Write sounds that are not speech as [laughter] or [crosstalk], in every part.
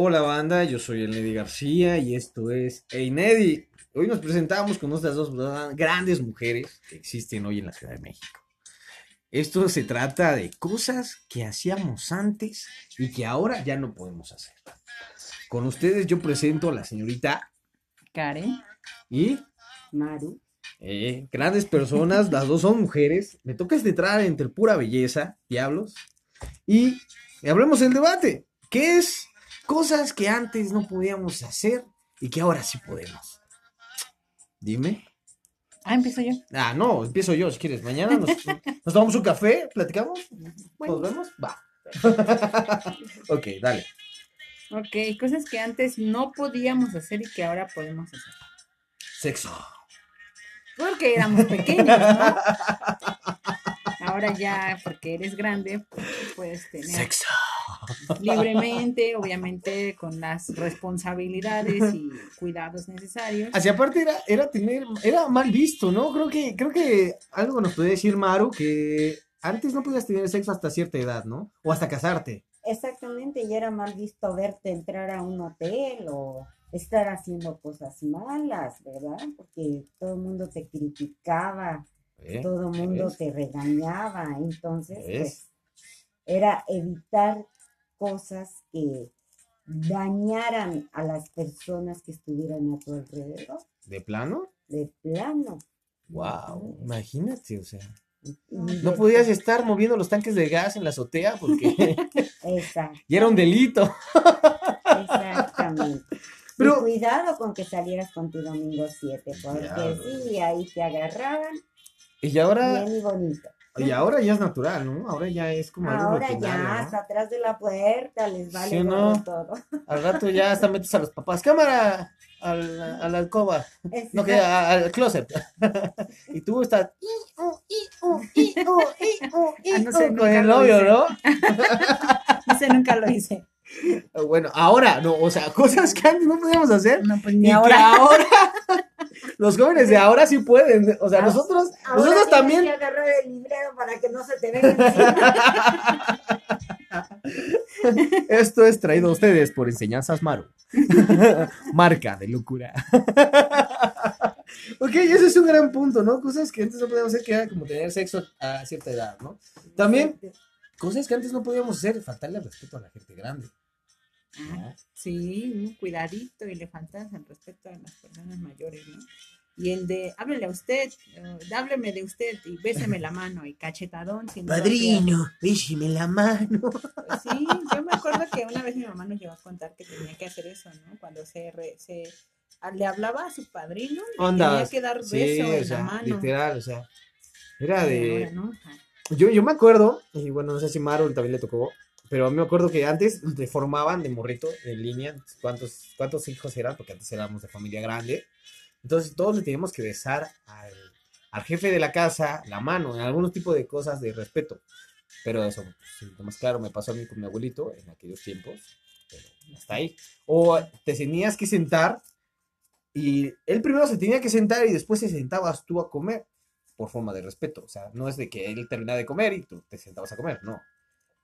Hola banda, yo soy el Neddy García y esto es Hey Neddy. Hoy nos presentamos con nuestras dos grandes mujeres que existen hoy en la Ciudad de México. Esto se trata de cosas que hacíamos antes y que ahora ya no podemos hacer. Con ustedes yo presento a la señorita Karen y Maru. eh, grandes personas, las dos son mujeres. Me toca entrar entre pura belleza, diablos. Y hablemos del debate. ¿Qué es cosas que antes no podíamos hacer y que ahora sí podemos? Dime. Ah, empiezo yo. Ah, no, empiezo yo si quieres. Mañana nos, [laughs] nos tomamos un café, platicamos, Bueno. nos vemos. Va. [laughs] ok, dale. Ok, cosas que antes no podíamos hacer y que ahora podemos hacer. Sexo. Porque éramos pequeños, ¿no? [laughs] Ahora ya, porque eres grande, pues puedes tener Sexo. [laughs] libremente, obviamente con las responsabilidades y cuidados necesarios. Así aparte era, era tener, era mal visto, ¿no? Creo que, creo que algo nos puede decir Maru que antes no podías tener sexo hasta cierta edad, ¿no? O hasta casarte. Exactamente, y era mal visto verte entrar a un hotel o estar haciendo cosas malas, ¿verdad? Porque todo el mundo te criticaba, ¿eh? todo el mundo ¿Ves? te regañaba, entonces pues, era evitar cosas que dañaran a las personas que estuvieran a tu alrededor, ¿De plano? de plano. Wow, imagínate, o sea. Y No podías estar moviendo los tanques de gas en la azotea porque [laughs] Exacto, ya era un delito. exactamente. [laughs] Pero- Y cuidado con que salieras con tu domingo 7, porque sí, ahí te agarraban Y ahora, bien y bonito. Y ahora ya es natural, ¿no? Ahora ya es como algo Ahora rutinario, ya, ¿no? hasta atrás de la puerta, les vale ¿Sí no? todo. [laughs] Al rato ya hasta metes a los papás, cámara, al- a la alcoba, no que a- al closet. [laughs] y tú estás [laughs] no sé, con el novio. ¿no? Ese nunca lo hice. [laughs] Bueno, ahora, no, o sea, [laughs] cosas que antes no podíamos hacer. No, pues Y ni que ahora. ahora, [laughs] los jóvenes de ahora sí pueden. O sea, Ah, nosotros, Ahora nosotros también. que agarrar el librero para que no se te venga. Esto es traído a ustedes por Enseñanzas Maru. Marca de locura. ok, ese es un gran punto, ¿no? Cosas que antes no podíamos hacer, que era como tener sexo a cierta edad, ¿no? También, cosas que antes no podíamos hacer, faltarle al respeto a la gente grande. ¿No? Sí, un cuidadito y le faltas el respeto a las personas mayores, ¿no? Y el de, háblele a usted, eh, hábleme de usted y béseme la mano y cachetadón. si no lo hacía. bésime la mano. Pues sí, yo me acuerdo que una vez mi mamá nos llegó a contar que tenía que hacer eso, ¿no? Cuando se, re- se le hablaba a su padrino, le tenía que dar beso Sí, o en sea, la mano. literal, o sea. Era de. ahora no, ajá. Yo, yo me acuerdo, y bueno, no sé si Maru también le tocó, pero me acuerdo que antes te formaban de morrito en línea cuántos, cuántos hijos eran, porque antes éramos de familia grande. Entonces todos le teníamos que besar al, jefe de la casa la mano, en algunos tipos de cosas de respeto. Pero eso, lo más claro, me pasó a mí con mi abuelito en aquellos tiempos, pero hasta ahí. O te tenías que sentar y él primero se tenía que sentar y después te sentabas tú a comer por forma de respeto. O sea, no es de que él terminaba de comer y tú te sentabas a comer, no.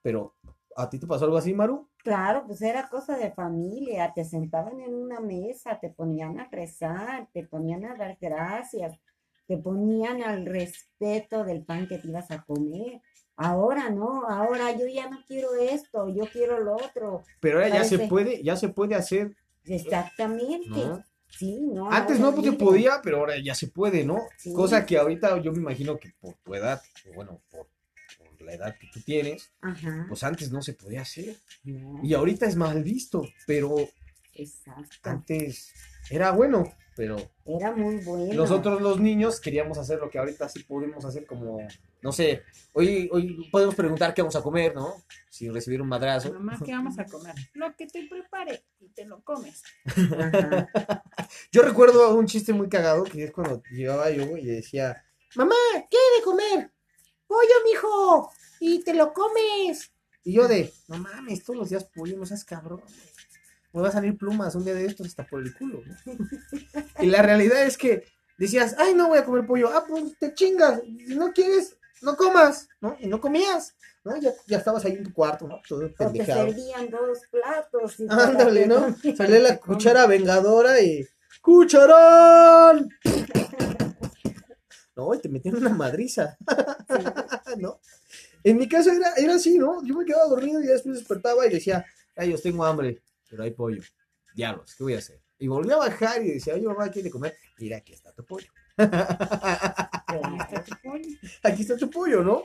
Pero, ¿a ti te pasó algo así, Maru? Claro, pues era cosa de familia, te sentaban en una mesa, te ponían a rezar, te ponían a dar gracias, te ponían al respeto del pan que te ibas a comer. Ahora no, ahora yo ya no quiero esto, yo quiero lo otro. Pero ahora ya se puede, ya se puede hacer, Exactamente. ¿no? Sí, no. Antes no porque libre. podía, pero ahora ya se puede, ¿no? Sí. Cosa que ahorita yo me imagino que por tu edad, bueno, por, por la edad que tú tienes, Ajá. pues antes no se podía hacer. no, Y ahorita es mal visto, pero exacto. antes era bueno, pero Era muy bueno. Nosotros los niños queríamos hacer lo que ahorita sí podemos hacer como, no sé, hoy, hoy podemos preguntar qué vamos a comer, ¿no? Sin recibir un madrazo. Mamá, ¿qué vamos a comer? Lo que te prepare y te lo comes. Ajá. [laughs] Yo recuerdo un chiste muy cagado que es cuando llegaba yo y decía, mamá, ¿qué hay de comer? Pollo, mijo, y te lo comes. Y yo de, no mames, todos los días pollo, no seas cabrón. Me va a salir plumas un día de estos hasta por el culo. ¿no? [laughs] y la realidad es que decías, ay, no voy a comer pollo. Ah, pues te chingas. Si no quieres, no comas, ¿no? Y no comías, ¿no? Ya, ya estabas ahí en tu cuarto, ¿no? Todo O te pendejado. servían dos platos. y [laughs] Ándale, ¿no? Salía la [laughs] cuchara vengadora y. ¡Cucharón! No, y te metían una madriza, [laughs] ¿no? En mi caso era, era así, ¿no? Yo me quedaba dormido y después despertaba y decía, ay, yo tengo hambre, pero hay pollo. Diablos, ¿qué voy a hacer? Y volví a bajar y decía, oye, mamá, ¿quiere comer? Mira, aquí está tu pollo. Ahí está tu pollo. [laughs] aquí está tu pollo, ¿no?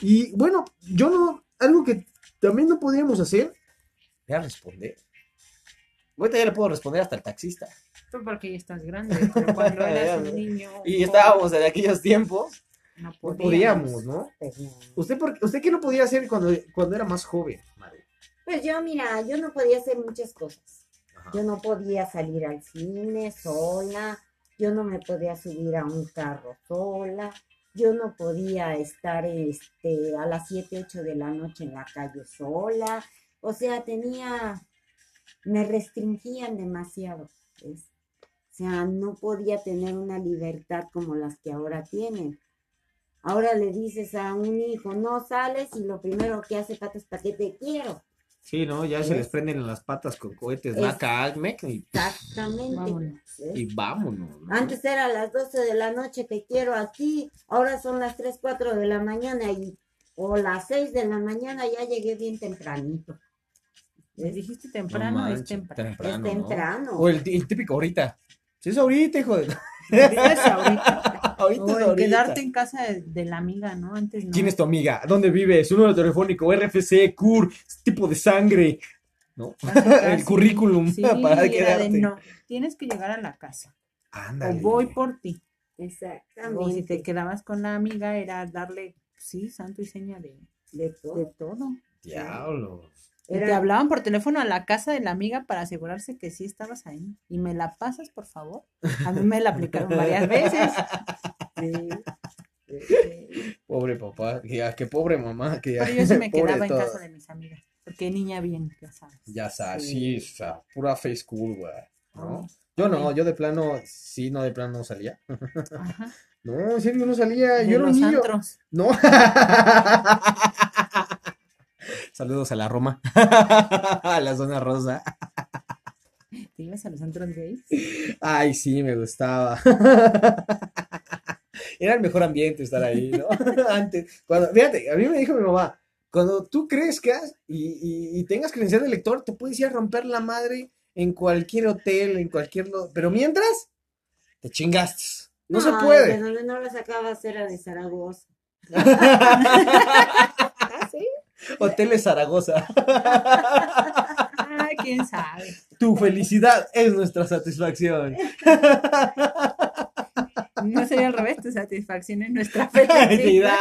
Y bueno, yo no, algo que también no podíamos hacer era responder. Ahorita ya le puedo responder hasta el taxista. Porque ya estás grande, pero cuando eras [laughs] un niño. Y estábamos en aquellos tiempos, No no podíamos. podíamos, ¿no? No. ¿Usted, por, ¿Usted qué no podía hacer cuando, cuando era más joven, madre? Pues yo, mira, yo no podía hacer muchas cosas. Ajá. Yo no podía salir al cine sola, yo no me podía subir a un carro sola, yo no podía estar este, a las 7, 8 de la noche en la calle sola. O sea, tenía, me restringían demasiado. ¿ves? O sea, no podía tener una libertad como las que ahora tienen. Ahora le dices a un hijo, no sales y lo primero que hace pato es para que te quiero. Sí, ¿no? Ya se ¿Ves? les prenden las patas con cohetes, Es- Maca, Almec, y, Exactamente. Vámonos. ¿ves? y vámonos. ¿no? Antes era a las 12 de la noche te quiero aquí, ahora son las 3, 4 de la mañana y o las 6 de la mañana ya llegué bien tempranito. Le dijiste temprano, No es temprano. es ¿no? temprano. O el, el típico ahorita. Sí, es ahorita, hijo de. [laughs] Ahorita es ahorita. [laughs] ahorita O es el ahorita. quedarte en casa de, de la amiga, ¿no? Antes no. ¿Quién es tu amiga? ¿Dónde vive? Su número telefónico, RFC, CUR, tipo de sangre, ¿no? Casi, [laughs] El currículum Sí, para quedarte. de no. Tienes que llegar a la casa. Ándale. O voy por ti. O si Exactamente. te quedabas con la amiga, era darle, sí, santo y seña de, De todo. de todo. Diablos. Y te hablaban por teléfono a la casa de la amiga para asegurarse que sí estabas ahí. Y me la pasas, por favor. A mí me la aplicaron varias veces. [laughs] sí. Pobre papá, que, pobre mamá, que ya- Pero yo sí me [laughs] pobre quedaba en casa de mis amigas. Porque niña bien, ya sabes. Ya sabes, Sí. sí, o sea, pura face cool, güey. ¿no? Yo no, yo de plano, sí, no, de plano no salía. Ajá. [laughs] No, en serio, no salía. De Yo era un los niño. antros. No. Saludos a la Roma. [laughs] a la zona rosa. ¿Te ibas a los antros gays? Ay, sí, me gustaba. [laughs] Era el mejor ambiente estar ahí, ¿no? [laughs] Antes, cuando, fíjate, a mí me dijo mi mamá, cuando tú crezcas y, y- y tengas credencial de lector, te puedes ir a romper la madre en cualquier hotel, en cualquier... lo- Pero mientras, te chingaste. No, se De puede. donde no la sacabas era de Zaragoza. ¿Ah? Hoteles Zaragoza. Ay, quién sabe. Tu felicidad es nuestra satisfacción. No sería al revés, tu satisfacción es nuestra [laughs] felicidad.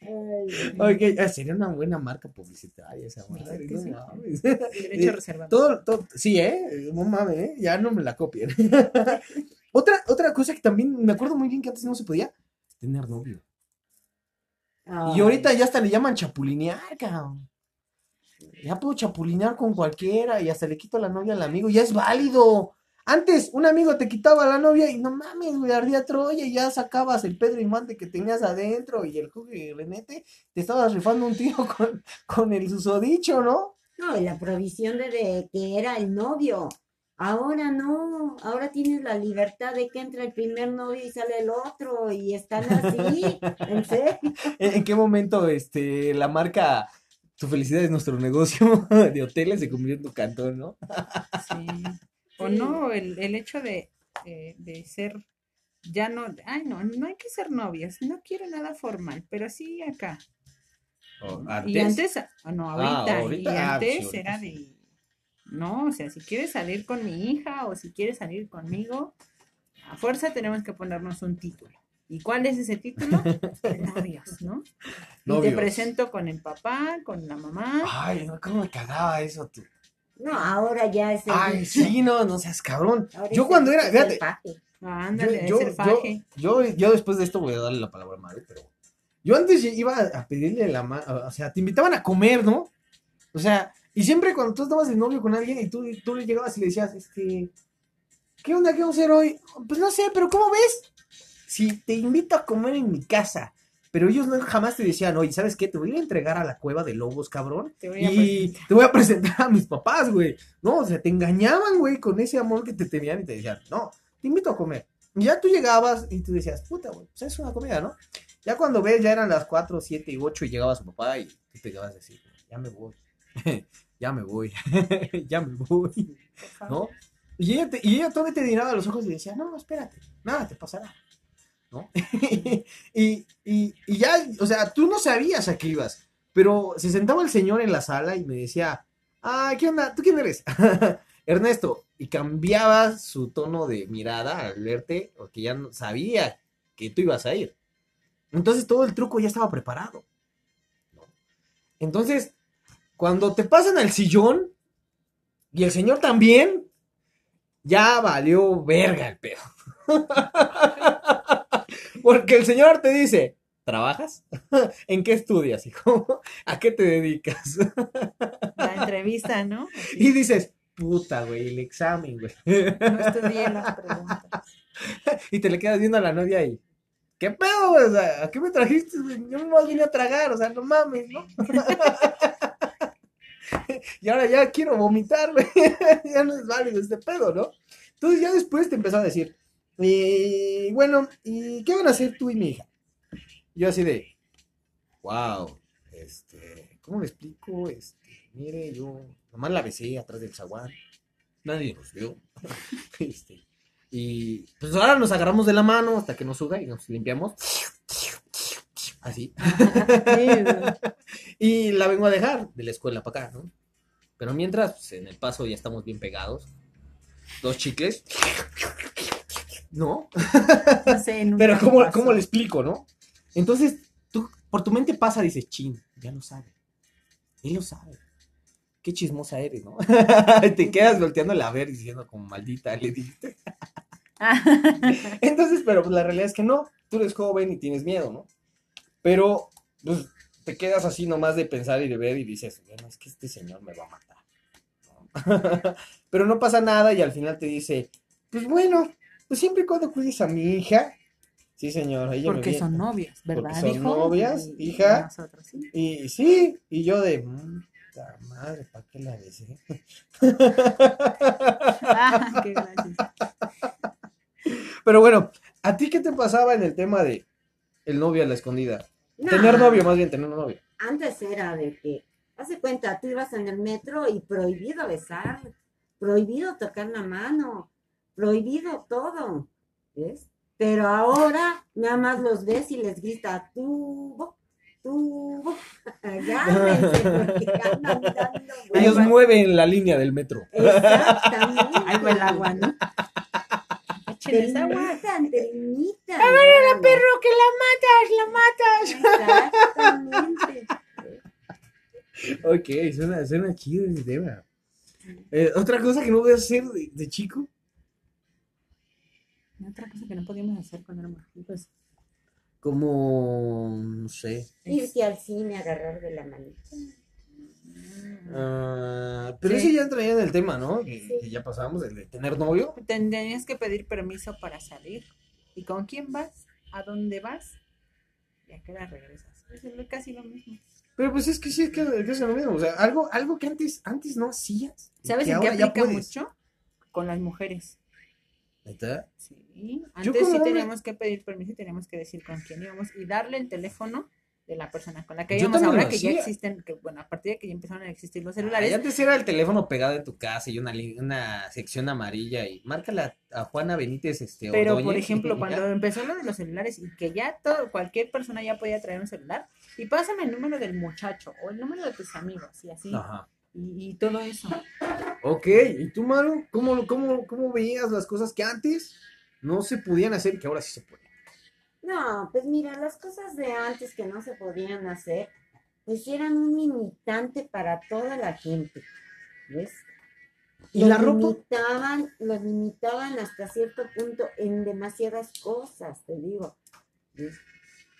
Ay, Ok, ah, sería una buena marca publicitaria esa madre, no sí. mames. Derecho reservado. Todo, todo, sí, ¿eh? No mames, ¿eh? Ya no me la copien. [laughs] otra, otra cosa que también me acuerdo muy bien que antes no se podía, tener novio. Y ahorita ya hasta le llaman chapulinear, cabrón. Ya puedo chapulinear con cualquiera y hasta le quito la novia al amigo, ya es válido. Antes, un amigo te quitaba la novia y no mames, güey, ardía Troya y ya sacabas el Pedro Infante que tenías adentro y el Jugue y Renete, te estabas rifando un tiro [laughs] con, con el susodicho, ¿no? No, y la provisión de, de que era el novio. Ahora no, ahora tienes la libertad de que entra el primer novio y sale el otro y están así, [laughs] en serio. ¿En, en qué momento este, la marca Tu felicidad es nuestro negocio [laughs] de hoteles se convirtió en tu cantón, ¿no? Sí. [laughs] O Sí. no, el, el hecho de, eh, de ser, ya no, ay no, no hay que ser novias, no quiero nada formal, pero sí acá. Y antes, ah, no, Ah, ahorita, y ah, antes sí, ahorita era de, no, o sea, si quieres salir con mi hija o si quieres salir conmigo, a fuerza tenemos que ponernos un título. ¿Y cuál es ese título? [laughs] Novios, ¿no? Y te presento con el papá, con la mamá. Ay, no, cómo me cagaba eso, tú. No, ahora ya es el Ay, sí, no, no seas cabrón. [laughs] Ahora Yo cuando era, fíjate. Ah, yo, ándale, yo, es el yo, yo, yo después de esto voy a darle la palabra a madre, pero yo antes iba a pedirle la mano, o sea, te invitaban a comer, ¿no? O sea, y siempre cuando tú estabas de novio con alguien y tú, tú le llegabas y le decías, este, ¿qué onda? ¿Qué vamos a hacer hoy? Pues no sé, pero ¿cómo ves? si te invito a comer en mi casa, pero ellos no jamás te decían, oye, ¿sabes qué? Te voy a entregar a la cueva de lobos, cabrón. Te voy a Y presentar. te voy a presentar a mis papás, güey. No, o sea, te engañaban, güey, con ese amor que te tenían y te decían, no, te invito a comer. Y ya tú llegabas y tú decías, puta, güey, pues es una comida, ¿no? Ya cuando ves, ya eran las 4, 7 y 8 y llegaba su papá y tú te quedabas a decir, ya me voy, [laughs] ya me voy, [laughs] ya me voy. ¿no? Y ella, te- y ella todavía te miraba a los ojos y decía, no, espérate, nada te pasará, ¿no? [laughs] y, y, y ya, o sea, tú no sabías a qué ibas, pero se sentaba el señor en la sala y me decía, ah, ¿qué onda? ¿Tú quién eres? Ernesto, y cambiaba su tono de mirada al verte, porque ya no- sabía que tú ibas a ir. Entonces todo el truco ya estaba preparado. ¿no? Entonces, cuando te pasan al sillón y el señor también, ya valió verga el pedo. [laughs] Porque el señor te dice, ¿trabajas? [laughs] ¿En qué estudias, hijo? [laughs] ¿A qué te dedicas? La entrevista, ¿no? Y dices, puta, güey, el examen, güey. No estudié las preguntas. Y te le quedas viendo a la novia y, ¿qué pedo, güey? ¿a qué me trajiste? Yo nomás vine a tragar, o sea, no mames, ¿no? [laughs] y ahora ya quiero vomitar, güey. [laughs] ya no es válido este pedo, ¿no? Entonces ya después te empezó a decir, y bueno, ¿y qué van a hacer tú y mi hija? Yo así de, wow, este, ¿cómo le explico? Este, mire, yo nomás la besé atrás del zaguán, nadie nos vio. [laughs] este, y pues ahora nos agarramos de la mano hasta que nos suda y nos limpiamos. Así. [laughs] y la vengo a dejar de la escuela para acá, ¿no? Pero mientras, pues, en el paso ya estamos bien pegados. Dos chicles. ¿No? No sé, nunca Pero ¿cómo. ¿cómo le explico, no? Entonces, tú, por tu mente pasa, dices, chin, ya lo sabe. Él lo sabe. Qué chismosa eres, ¿no? [laughs] Te quedas volteándola a ver y diciendo como maldita, le dijiste. [laughs] Entonces, pero pues la realidad es que no, tú eres joven y tienes miedo, ¿no? Pero, pues, te quedas así nomás de pensar y de ver y dices, bueno, es que este señor me va a matar. ¿no? [laughs] pero no pasa nada y al final te dice, pues bueno, pues siempre y cuando cuides a mi hija. Sí, señor, ella Porque son novias, ¿verdad, Porque son hijo? novias, Y- y hija. nosotros, sí. Y sí, y yo de, puta madre, ¿para qué la besé? [laughs] Ah, qué. Pero bueno, ¿a ti qué te pasaba en el tema de el novio a la escondida? No, Tener novio, más bien, tener un novio. Antes era de que, hace cuenta, tú ibas en el metro y prohibido besar, prohibido tocar la mano, prohibido todo, ¿ves? Pero ahora nada más los ves y les grita, tubo, tubo, agárrense [laughs] porque andan dando Ellos vueltas". mueven la línea del metro. Exactamente. Ahí va el agua, ¿no? Te Échenles agua. limitan, te limitan. perro, que la matas, la matas. Exactamente. Ok, suena, suena chido ese tema. Eh, Otra cosa que no voy a hacer de, de chico, Otra cosa que no podíamos hacer cuando éramos chicos. como, no sé. Irte al cine, agarrar de la manita. Ah, pero Sí. ese ya entraría en el tema, ¿no? Que, Sí. que ya pasamos, el de tener novio. Tendrías que pedir permiso para salir. ¿Y con quién vas? ¿A dónde vas? Y a qué hora regresas. Es lo- casi lo mismo. Pero pues es que sí, es que, es lo mismo. O sea, algo, algo que antes, antes no hacías. ¿Sabes que en qué aplica mucho? Con las mujeres. ¿Neta? Sí. Antes sí hombre- teníamos que pedir permiso y teníamos que decir con quién íbamos y darle el teléfono de la persona con la que también ahora que ya existen, que bueno, a partir de que ya empezaron a existir los Ay, celulares, antes era el teléfono pegado en tu casa y una, una sección amarilla y márcala a Juana Benítez este pero por ejemplo, cuando ya. empezó lo de los celulares y que ya todo, cualquier persona ya podía traer un celular y pásame el número del muchacho o el número de tus amigos y así Ajá. y, y todo eso. Ok, ¿y tú, Maru? ¿Cómo, cómo, ¿Cómo veías las cosas que antes no se podían hacer y que ahora sí se pueden? No, pues mira, las cosas de antes que no se podían hacer, pues eran un limitante para toda la gente, ¿ves? ¿Y Los la ropa? limitaban, los limitaban hasta cierto punto en demasiadas cosas, te digo. ¿ves?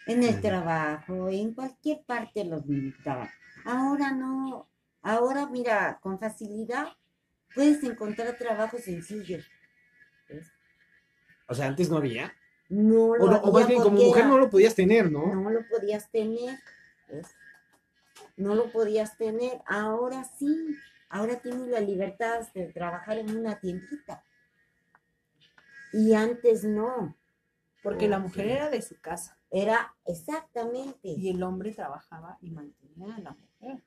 En el trabajo, en cualquier parte los limitaban. Ahora no, ahora mira, con facilidad puedes encontrar trabajo sencillo. ¿ves? O sea, antes no había. No lo O, no, o más había bien, como mujer era- no lo podías tener, ¿no? no lo podías tener. ¿ves? No lo podías tener. Ahora sí, ahora tienes la libertad de trabajar en una tiendita. Y antes no. Porque la mujer era de su casa Era exactamente. y el hombre trabajaba y mantenía a la mujer.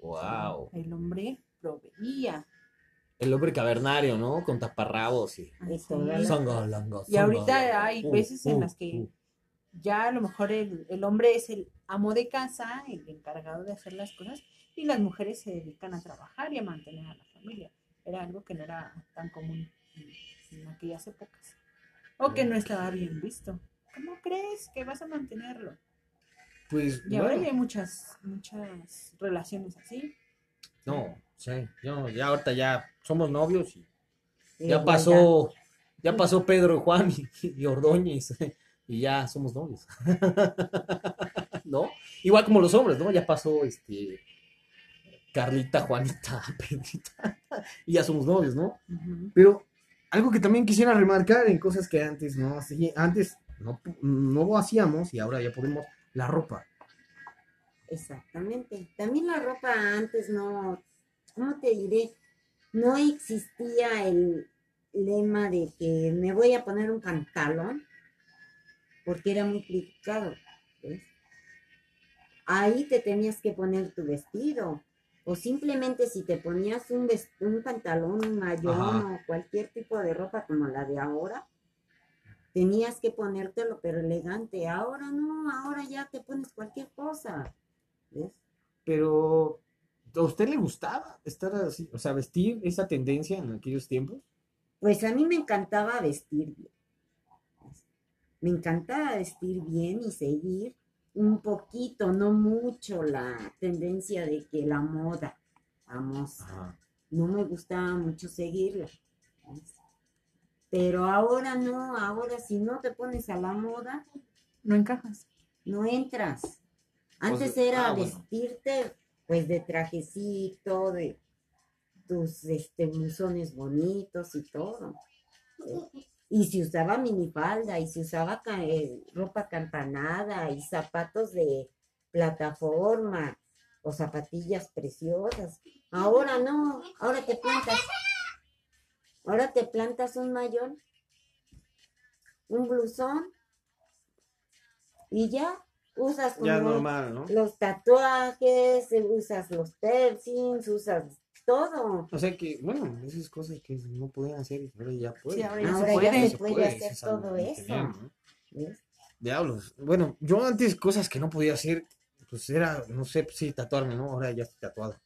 Wow. El hombre proveía. El hombre cavernario, ¿no? Con taparrabos y. Y toda la- Y ahorita hay Uh, veces en uh, las que uh. ya a lo mejor el, el hombre es el amo de casa, el encargado de hacer las cosas, y las mujeres se dedican a trabajar y a mantener a la familia. Era algo que no era tan común en, en aquellas épocas. O que no estaba bien visto. ¿Cómo crees que vas a mantenerlo? Pues. Y ahora bueno, ya hay muchas, muchas relaciones así. No, sí. Yo, ya ahorita ya somos novios y ya pasó. Ya pasó Pedro y Juan y, y Ordóñez. Y ya somos novios. [laughs] ¿No? Igual como los hombres, ¿no? Ya pasó este. Carlita, Juanita, [laughs] Pedrita. Y ya somos novios, ¿no? Pero algo que también quisiera remarcar en cosas que antes no antes no, no hacíamos y ahora ya podemos, la ropa. Exactamente. También la ropa antes no, ¿cómo te diré? No existía el lema de que me voy a poner un pantalón, porque era muy criticado. ¿ves? Ahí te tenías que poner tu vestido, o simplemente si te ponías un, un pantalón, un mayón Ajá. o cualquier tipo de ropa como la de ahora, tenías que ponértelo, pero elegante. Ahora no, ahora ya te pones cualquier cosa. ¿Ves? Pero ¿a usted le gustaba estar así, o sea, vestir esa tendencia en aquellos tiempos? Pues a mí me encantaba vestir bien. Me encantaba vestir bien y seguir un poquito, no mucho, la tendencia de que la moda, vamos, Ajá. no me gustaba mucho seguirla. Pero ahora no, ahora si no te pones a la moda, No encajas. no entras. Antes sea, era ah, bueno. vestirte pues de trajecito, de tus este bonitos y todo. Y se usaba minifalda y se usaba eh, ropa campanada y zapatos de plataforma o zapatillas preciosas. Ahora no, ahora te plantas. Ahora te plantas un mayón, un blusón y ya usas como Ya normal, ¿no? los tatuajes, usas los piercings, usas todo. O sea que, bueno, esas cosas que no podían hacer y ahora ya pueden. Sí, ahora ya se Ahora ya se puede hacer todo eso. Diablos. Bueno, yo antes cosas que no podía hacer, pues era, no sé, pues, sí, tatuarme, ¿no? Ahora ya estoy tatuado.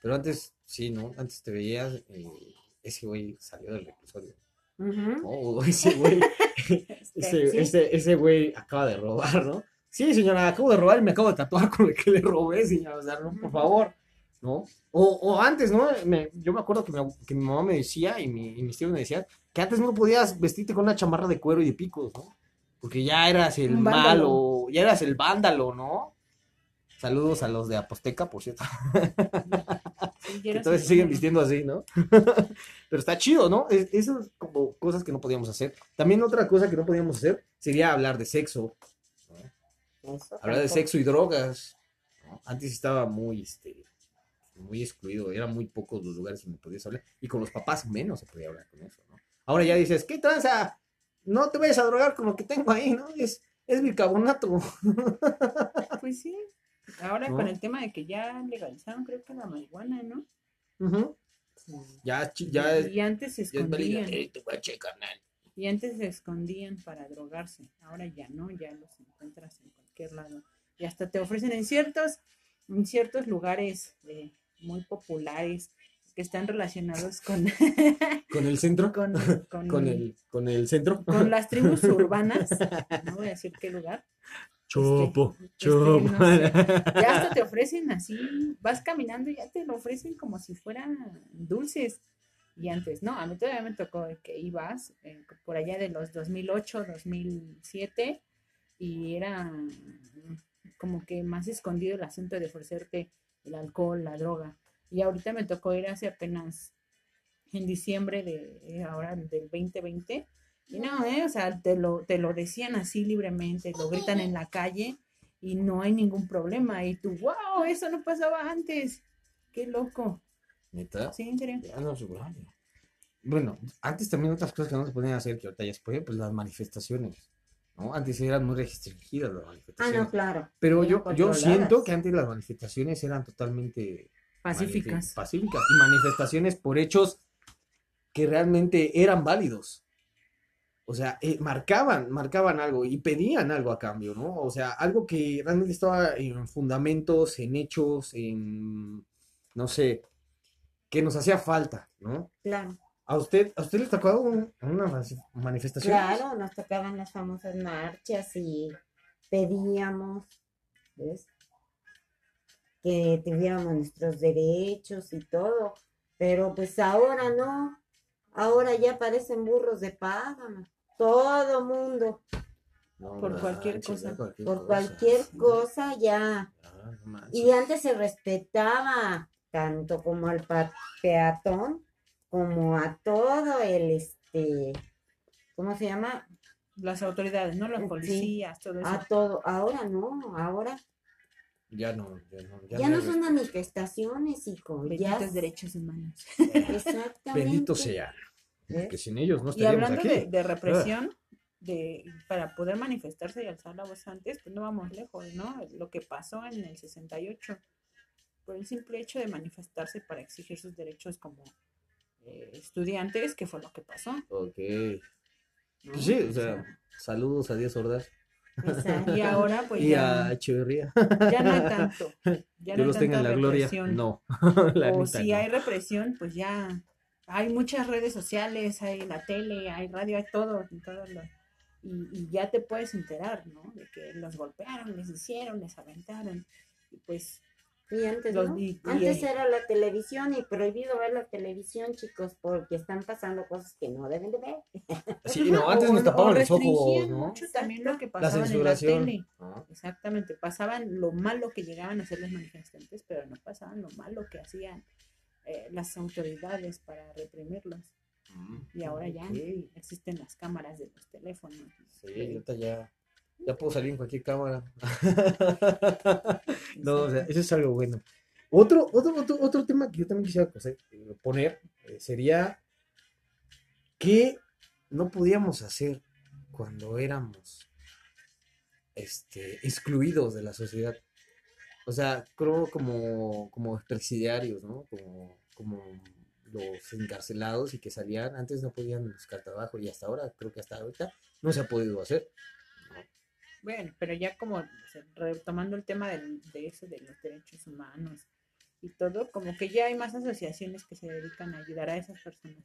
Pero antes, sí, ¿no? Antes te veías, eh, ese güey salió del reclusorio. Ujú. Oh, ese güey, [laughs] [laughs] ese, ese, ese güey acaba de robar, ¿no? Sí, señora, acabo de robar y me acabo de tatuar con el que le robé, señora. O sea, no, por favor, ¿no? O, o antes, ¿no? Me- yo me acuerdo que mi, abu- que mi mamá me decía y, mi, y mis tíos me decían que antes no podías vestirte con una chamarra de cuero y de picos, ¿no? Porque ya eras el malo, ya eras el vándalo, ¿no? Saludos a los de Aposteca, por cierto. Sí, Que todavía se siguen vistiendo así, ¿no? [laughs] Pero está chido, ¿no? Es, eso es como cosas que no podíamos hacer. También otra cosa que no podíamos hacer sería hablar de sexo. Eso Hablar de sexo y drogas. ¿no? Antes estaba muy, este, muy excluido. Eran muy pocos los lugares donde podías hablar. Y con los papás menos se podía hablar con eso, ¿no? Ahora ya dices, ¿qué tranza? No te vayas a drogar con lo que tengo ahí, ¿no? Es, es bicarbonato. [laughs] Pues sí. Ahora ¿No? con el tema de que ya legalizaron, creo que la marihuana, ¿no? Sí. Ya, ya, y antes se es escondían. Eh. Y antes se escondían para drogarse. Ahora ya no, ya los encuentras en lado. Y hasta te ofrecen en ciertos, en ciertos lugares eh, muy populares que están relacionados con, [laughs] ¿Con el centro? con, con, ¿Con el, con el centro? con las tribus [laughs] urbanas. No voy a decir qué lugar. Chopo, Este, chopo. no sé. [laughs] Ya hasta te ofrecen así, vas caminando y ya te lo ofrecen como si fueran dulces. Y antes, no, a mí todavía me tocó que ibas eh, por allá de los 2008, 2007 y era mm, como que más escondido el asunto de ofrecerte el alcohol, la droga. Y ahorita me tocó ir hace apenas en diciembre de ahora del 2020 Y no, ¿eh? O sea, te lo, te lo decían así libremente, lo gritan en la calle y no hay ningún problema. Y tú, wow, eso no pasaba antes. Qué loco. ¿Neta? Sí, en serio. Ya no se puede. Bueno, antes también otras cosas que no se podían hacer, que ahorita ya se pues las manifestaciones. ¿No? Antes eran muy restringidas las Ah, manifestaciones. no, claro. Pero yo, yo siento que antes las manifestaciones eran totalmente Pacíficas. pacíficas y manifestaciones por hechos que realmente eran válidos. O sea, eh, marcaban, marcaban algo y pedían algo a cambio, ¿no? O sea, algo que realmente estaba en fundamentos, en hechos, en, no sé, que nos hacía falta, ¿no? Claro. ¿A usted, a usted le tocó un- una mani- manifestación? Claro, nos tocaban las famosas marchas y pedíamos, ¿ves? Que tuviéramos nuestros derechos y todo, pero pues ahora no, ahora ya parecen burros de paga, todo mundo, No Por cualquier cosa. cualquier por cosa. cualquier cosa ya. Ah, no. Y antes se respetaba tanto como al peatón como a todo el, este, ¿cómo se llama? Las autoridades, ¿no? Los Sí. policías, todo eso. A todo. Ahora no, ahora Ya no, ya no, ya ya no son manifestaciones, hijo. Ya, Benditos derechos humanos. exactamente. Bendito sea. ¿Ves? Que sin ellos no Y estaríamos hablando aquí. de, de represión, de, para poder manifestarse y alzar la voz antes, pues no vamos lejos, ¿no? Lo que pasó en el 68, por el simple hecho de manifestarse para exigir sus derechos como eh, estudiantes, que fue lo que pasó. Ok. ¿no? Pues sí, o sea, saludos a Díaz Ordaz Exacto. Y ahora, pues y a ya, Echeverría. ya no hay tanto. Ya no los hay tenga gloria. represión. No. [laughs] la o si no. hay represión, pues ya hay muchas redes sociales, hay la tele, hay radio, hay todo, en todos los- y, y ya te puedes enterar, ¿no? De que los golpearon, les hicieron, les aventaron. Y pues, Y antes, Los ¿no? y- Antes era la televisión y prohibido ver la televisión, chicos, porque están pasando cosas que no deben de ver. Sí, no, antes o- nos tapaban los ojos, ¿no? mucho también lo que La pasaban en la censuración. tele. Ah, Exactamente, pasaban lo malo que llegaban a hacer los manifestantes, pero no pasaban lo malo que hacían eh, las autoridades para reprimirlos. Y ahora ya existen las cámaras de los teléfonos. Sí, ahorita ya. Ya puedo salir en cualquier cámara. [laughs] No, o sea, eso es algo bueno. Otro, otro, otro, otro tema que yo también quisiera eh, poner eh, sería que no podíamos hacer cuando éramos este, excluidos de la sociedad. O sea, creo como, como presidiarios, ¿no? Como, como los encarcelados y que salían, antes no podían buscar trabajo y hasta ahora, creo que hasta ahorita, no se ha podido hacer. ¿No? Bueno, pero ya como o sea, retomando el tema del- de eso, de los derechos humanos y todo, como que ya hay más asociaciones que se dedican a ayudar a esas personas,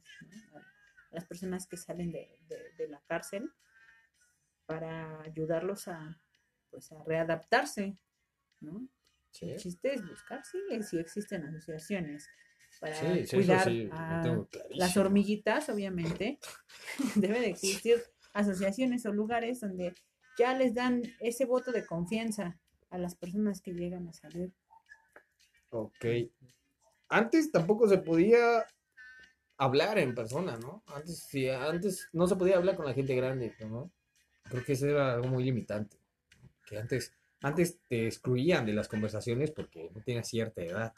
¿no? a, las personas que salen de, de- de la cárcel para ayudarlos a, pues, a readaptarse, ¿no? Sí. El chiste es buscar, sí, sí existen asociaciones para Sí, sí, eso cuidar a las hormiguitas, obviamente. [laughs] Debe de existir asociaciones o lugares donde ya les dan ese voto de confianza a las personas que llegan a salir. Ok. Antes tampoco se podía hablar en persona, ¿no? Antes sí, antes no se podía hablar con la gente grande, ¿no? Creo que eso era algo muy limitante. Que antes, antes te excluían de las conversaciones porque no tenías cierta edad.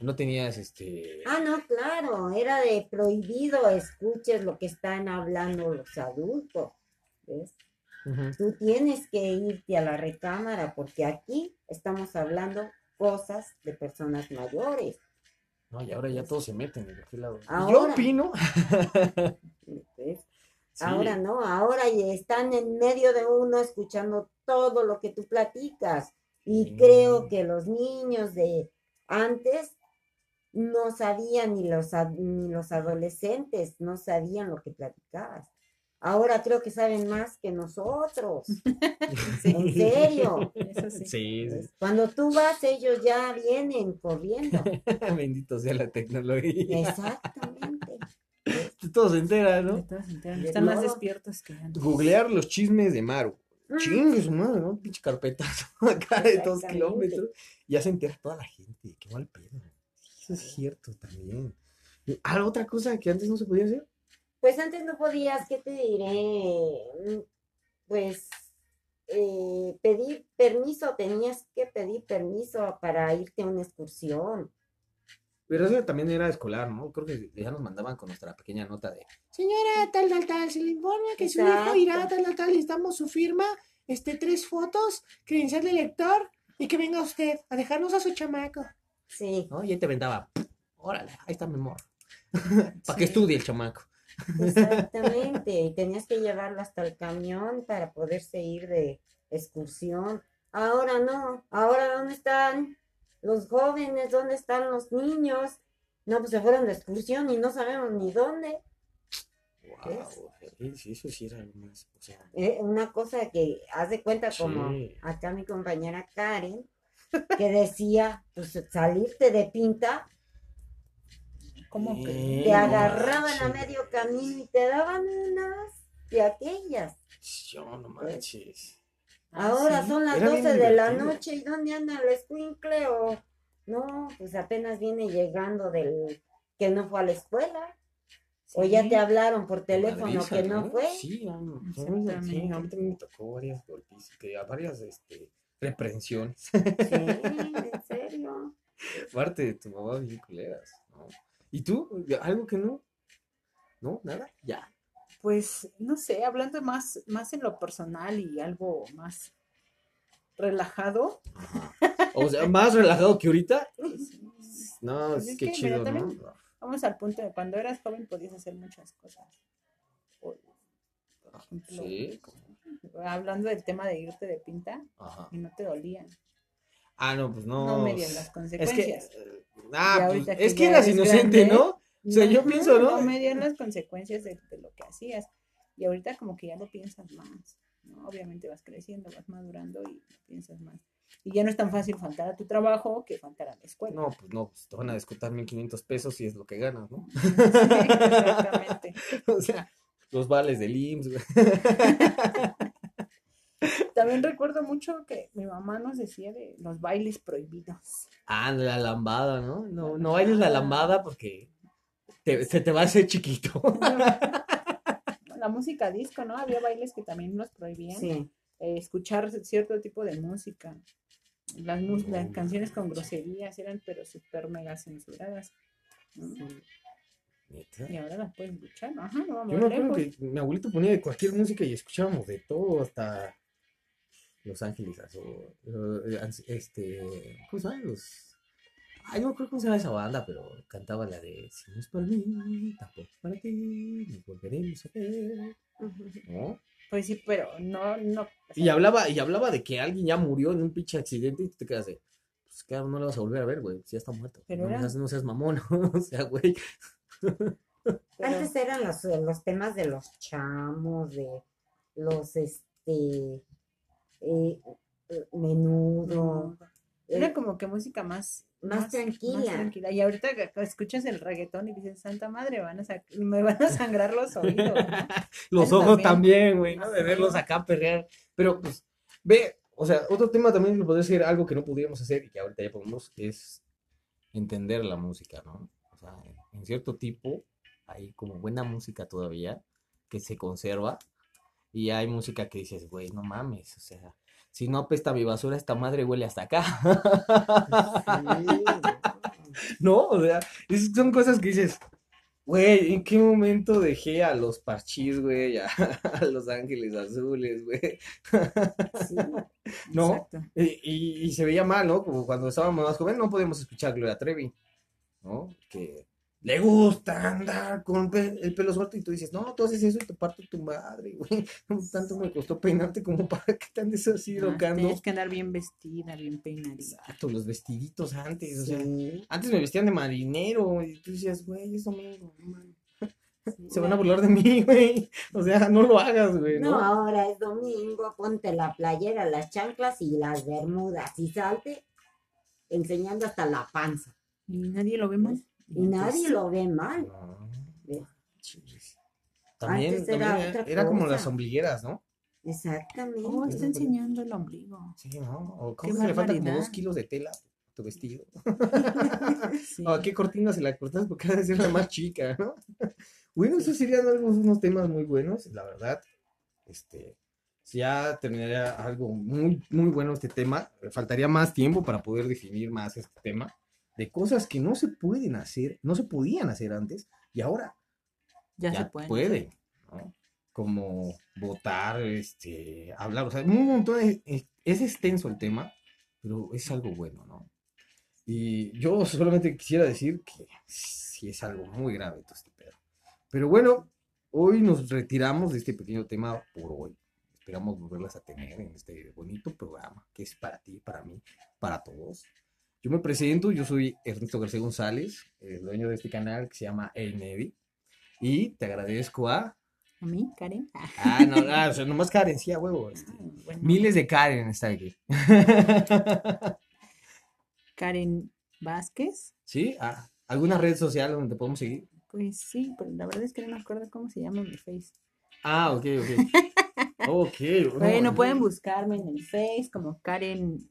No tenías este. Ah, no, claro, era de prohibido escuches lo que están hablando los adultos. ¿ves? Tú tienes que irte a la recámara porque aquí estamos hablando cosas de personas mayores. No, y ahora ya todos se meten de aquel lado. Yo Ahora. opino. ¿ves? [laughs] Sí, Ahora no, ahora están en medio de uno escuchando todo lo que tú platicas. Y creo que los niños de antes no sabían, ni los, ni los adolescentes no sabían lo que platicabas. Ahora creo que saben más que nosotros. [laughs] [laughs] En serio. Eso sí. Sí, sí. Cuando tú vas, ellos ya vienen corriendo. [laughs] Bendito sea la tecnología. Exactamente. Todos se enteran, De ¿no? todos se enteran, Están más despiertos que antes. Googlear los chismes de Maru. Mm. Chingue su madre, ¿no? Pinche carpetazo acá de dos kilómetros. Ya se entera toda la gente. Qué mal pedo. Eso es cierto también. Ah, otra cosa que antes no se podía hacer. Pues antes no podías, ¿qué te diré? Pues eh, pedir permiso, tenías que pedir permiso para irte a una excursión. Pero eso también era escolar, ¿no? Creo que ya nos mandaban con nuestra pequeña nota de Señora, tal, tal, tal, se le informa que su hijo irá, tal, tal, tal, necesitamos su firma, este, tres fotos, credencial de lector, y que venga usted a dejarnos a su chamaco. Sí, ¿No? Y ahí te vendaba, órale, ahí está mi amor. [laughs] Para que estudie el chamaco. Exactamente. Y tenías que llevarlo hasta el camión para poderse ir de excursión. Ahora no. Ahora, ¿dónde están los jóvenes? ¿Dónde están los niños? No, pues se fueron de excursión y no sabemos ni dónde. Wow, eso sí era algo más, o sea, Eh, una cosa que haz de cuenta como Sí. acá mi compañera Karen, que decía, pues salirte de pinta, ¿Cómo que? te no agarraban a manches. medio camino y te daban unas de aquellas. yo no manches. Ahora Ah, sí. son las Era bien 12 de la noche y ¿dónde anda el escuincle? O no, pues apenas viene llegando del que no fue a la escuela. O ya te hablaron por teléfono que no fue. Sí, a mí, sí, Exactamente. a mí también me tocó varias golpes, que a varias este, reprensiones. Sí, [laughs] en serio. Parte de tu mamá bien culeras, ¿no? ¿Y tú? ¿Algo que no? ¿No? ¿Nada? Ya. Pues, no sé, hablando más, más en lo personal y algo más relajado. O sea, más relajado que ahorita. [laughs] No, Pues es que que, chido, ¿no? Vamos al punto de cuando eras joven podías hacer muchas cosas. Por ejemplo, Sí. hablando del tema de irte de pinta Ajá. y no te dolían. Ah, no, pues no. No, medías las Es que. consecuencias. eh, Y Ah, pues, que es que eras inocente, grande, ¿no? O sea, yo pienso, ¿no? No medías las consecuencias de, de lo que hacías. Y ahorita como que ya lo piensas más. ¿no? Obviamente vas creciendo, vas madurando y piensas más. Y ya no es tan fácil faltar a tu trabajo que faltar a la escuela. No, pues no, pues te van a descontar 1500 pesos si es lo que ganas, ¿no? [laughs] Sí, exactamente. [laughs] o sea, los vales del IMSS. [laughs] También recuerdo mucho que mi mamá nos decía de los bailes prohibidos. Ah, la lambada, ¿no? No, no bailes la lambada. porque te- se te va a hacer chiquito. [laughs] La música disco, ¿no? Había bailes que también nos prohibían Sí. eh, escuchar cierto tipo de música. Las, mus- las No. canciones con groserías eran pero súper mega censuradas. Neta. Y ahora las puedes escuchar. Ajá, no vamos Yo me acuerdo lejos. que mi abuelito ponía de cualquier música y escuchábamos de todo, hasta Los Ángeles Azul, eh, este, ¿cómo se llama? Los... Ay, no creo cómo se llama esa banda, pero cantaba la de Si no es para mí, tampoco es para ti, nos volveremos a ver, ¿no? Pues sí, pero no, no. o Y hablaba, y hablaba de que alguien ya murió en un pinche accidente y tú te quedas de, pues claro, no lo vas a volver a ver, güey, si ya está muerto. Pero no, era- seas, no seas mamón, [laughs] o sea, güey. Antes eran los, los temas de los chamos, de los, este, eh, eh, menudo. Era eh, como que música más, Más tranquila. tranquila. Y ahorita escuchas el reggaetón y dices, Santa Madre, van a me van a sangrar los oídos. ¿no? [laughs] Los Eso ojos también. güey, ¿no? De Ajá. verlos acá perrear. Pero, pues, ve, o sea, otro tema también que podría ser algo que no pudiéramos hacer y que ahorita ya podemos es entender la música, ¿no? O sea, en cierto tipo hay como buena música todavía que se conserva y hay música que dices, güey, no mames, o sea, si no apesta mi basura, esta madre huele hasta acá. [laughs] ¿No? O sea, es- son cosas que dices, güey, ¿en qué momento dejé a los parchís, güey, a, [laughs] a los ángeles azules, güey? Sí. [laughs] ¿No? Y, y- y se veía mal, ¿no? Como cuando estábamos más jóvenes no podíamos escuchar Gloria Trevi, ¿no? Que le gusta andar con el pelo suelto y tú dices, no, tú haces eso y te parto tu madre, [laughs] güey. Tanto me costó peinarte como para que te andes así Ah, locando. Tienes que andar bien vestida, bien peinadita. Exacto, los vestiditos antes, o sea, antes me vestían de marinero y tú decías, güey, es domingo, no mames. sí. [laughs] Se van a burlar de mí, güey. O sea, no lo hagas, güey, No, ¿no? ahora es domingo, ponte la playera, las chanclas y las bermudas y salte enseñando hasta la panza. Y nadie lo ve mal. Y nadie lo ve mal. No. También, Antes era también otra era como cosa. las ombligueras, ¿no? Exactamente. Oh, está enseñando el ombligo. Sí, ¿no? O ¿cómo que le falta como dos kilos de tela a tu vestido? [laughs] [laughs] Sí. O a qué cortina se la cortas porque ha de ser la más chica, ¿no? [laughs] Bueno, esos serían algunos unos temas muy buenos, la verdad. Este, ya terminaría algo muy, muy bueno este tema. Faltaría más tiempo para poder definir más este tema de cosas que no se pueden hacer, no se podían hacer antes y ahora Ya, ya se pueden. pueden, ¿no? Como votar, este, hablar, o sea, un montón de, es, es extenso el tema, pero es algo bueno, ¿no? Y yo solamente quisiera decir que sí es algo muy grave todo este pedo. Pero bueno, hoy nos retiramos de este pequeño tema por hoy. Esperamos volverlas a tener en este bonito programa que es para ti, para mí, para todos. Yo me presento, yo soy Ernesto García González, el dueño de este canal que se llama El Nevi. Y te agradezco a. ¿A mí, Karen? Ah, Ah, no, ah, o sea, nomás Karen, sí, a huevo. este, bueno. Miles de Karen están aquí. [laughs] Karen Vázquez. ¿Sí? Ah, ¿Alguna red social donde te podemos seguir? Pues sí, pero la verdad es que no me acuerdo cómo se llama mi face. Ah, ok, ok. [laughs] Ok. Bueno, no, pueden buscarme en el Face como Karen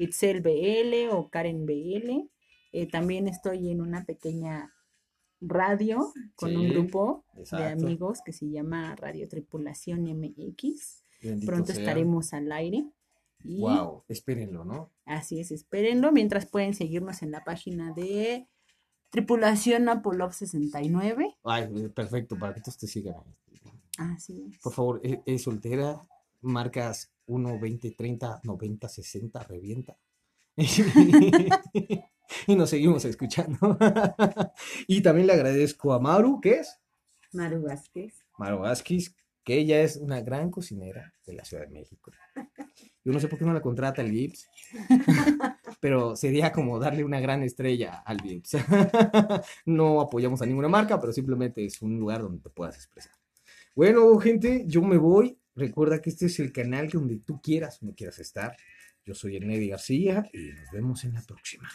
Itzel BL o Karen BL. Eh, también estoy en una pequeña radio con un grupo de amigos que se llama Radio Tripulación MX. Bendito Pronto sea. estaremos al aire. Y Wow, espérenlo, ¿no? así es, espérenlo. Mientras pueden seguirnos en la página de Tripulación Apollo 69. Ay, perfecto, para que todos te sigan. Así es. Por favor, ¿e- ¿es, soltera? Marcas 1, 20, 30, 90, 60, revienta. [laughs] y nos seguimos escuchando. [laughs] y también le agradezco a Maru, ¿qué es? Maru Vázquez. Maru Vázquez, que ella es una gran cocinera de la Ciudad de México. Yo no sé por qué no la contrata el Vips, [laughs] pero sería como darle una gran estrella al Vips. no apoyamos a ninguna marca, pero simplemente es un lugar donde te puedas expresar. Bueno, gente, yo me voy. Recuerda que este es el canal donde tú quieras, donde quieras estar. Yo soy Ernedi García y nos vemos en la próxima.